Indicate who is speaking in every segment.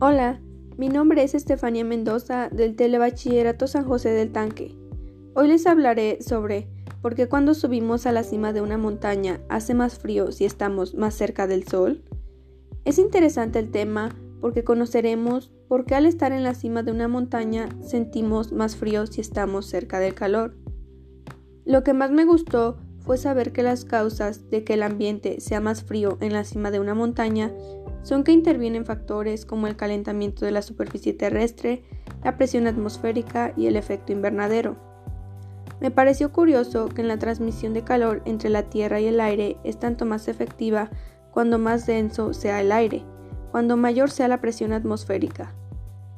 Speaker 1: Hola, mi nombre es Estefania Mendoza del Telebachillerato San José del Tanque. Hoy les hablaré sobre por qué cuando subimos a la cima de una montaña hace más frío si estamos más cerca del sol. Es interesante el tema porque conoceremos por qué al estar en la cima de una montaña sentimos más frío si estamos cerca del calor. Lo que más me gustó fue saber que las causas de que el ambiente sea más frío en la cima de una montaña son que intervienen factores como el calentamiento de la superficie terrestre, la presión atmosférica y el efecto invernadero. Me pareció curioso que en la transmisión de calor entre la Tierra y el aire es tanto más efectiva cuando más denso sea el aire, cuando mayor sea la presión atmosférica.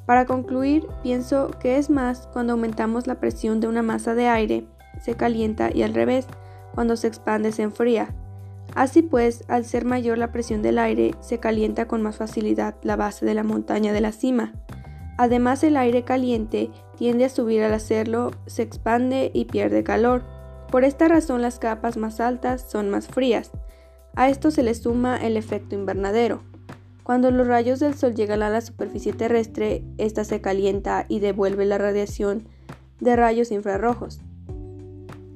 Speaker 1: Para concluir, pienso que es más cuando aumentamos la presión de una masa de aire, se calienta y al revés, cuando se expande se enfría. Así pues, al ser mayor la presión del aire, se calienta con más facilidad la base de la montaña de la cima. Además, el aire caliente tiende a subir al hacerlo, se expande y pierde calor. Por esta razón las capas más altas son más frías. A esto se le suma el efecto invernadero. Cuando los rayos del sol llegan a la superficie terrestre, ésta se calienta y devuelve la radiación de rayos infrarrojos.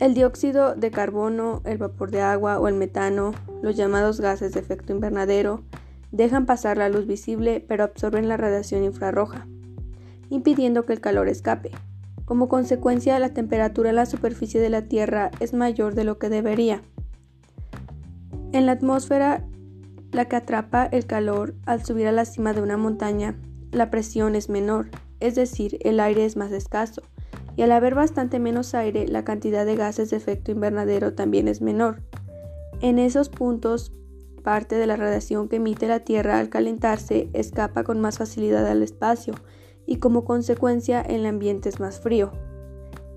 Speaker 1: El dióxido de carbono, el vapor de agua o el metano, los llamados gases de efecto invernadero, dejan pasar la luz visible pero absorben la radiación infrarroja, impidiendo que el calor escape. Como consecuencia, la temperatura en la superficie de la Tierra es mayor de lo que debería. En la atmósfera, la que atrapa el calor al subir a la cima de una montaña, la presión es menor, es decir, el aire es más escaso y al haber bastante menos aire, la cantidad de gases de efecto invernadero también es menor. En esos puntos, parte de la radiación que emite la Tierra al calentarse escapa con más facilidad al espacio y como consecuencia el ambiente es más frío.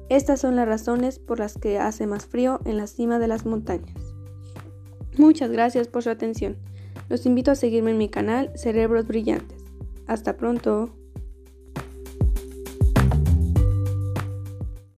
Speaker 1: Estas son las razones por las que hace más frío en la cima de las montañas. Muchas gracias por su atención. Los invito a seguirme en mi canal Cerebros Brillantes. Hasta pronto.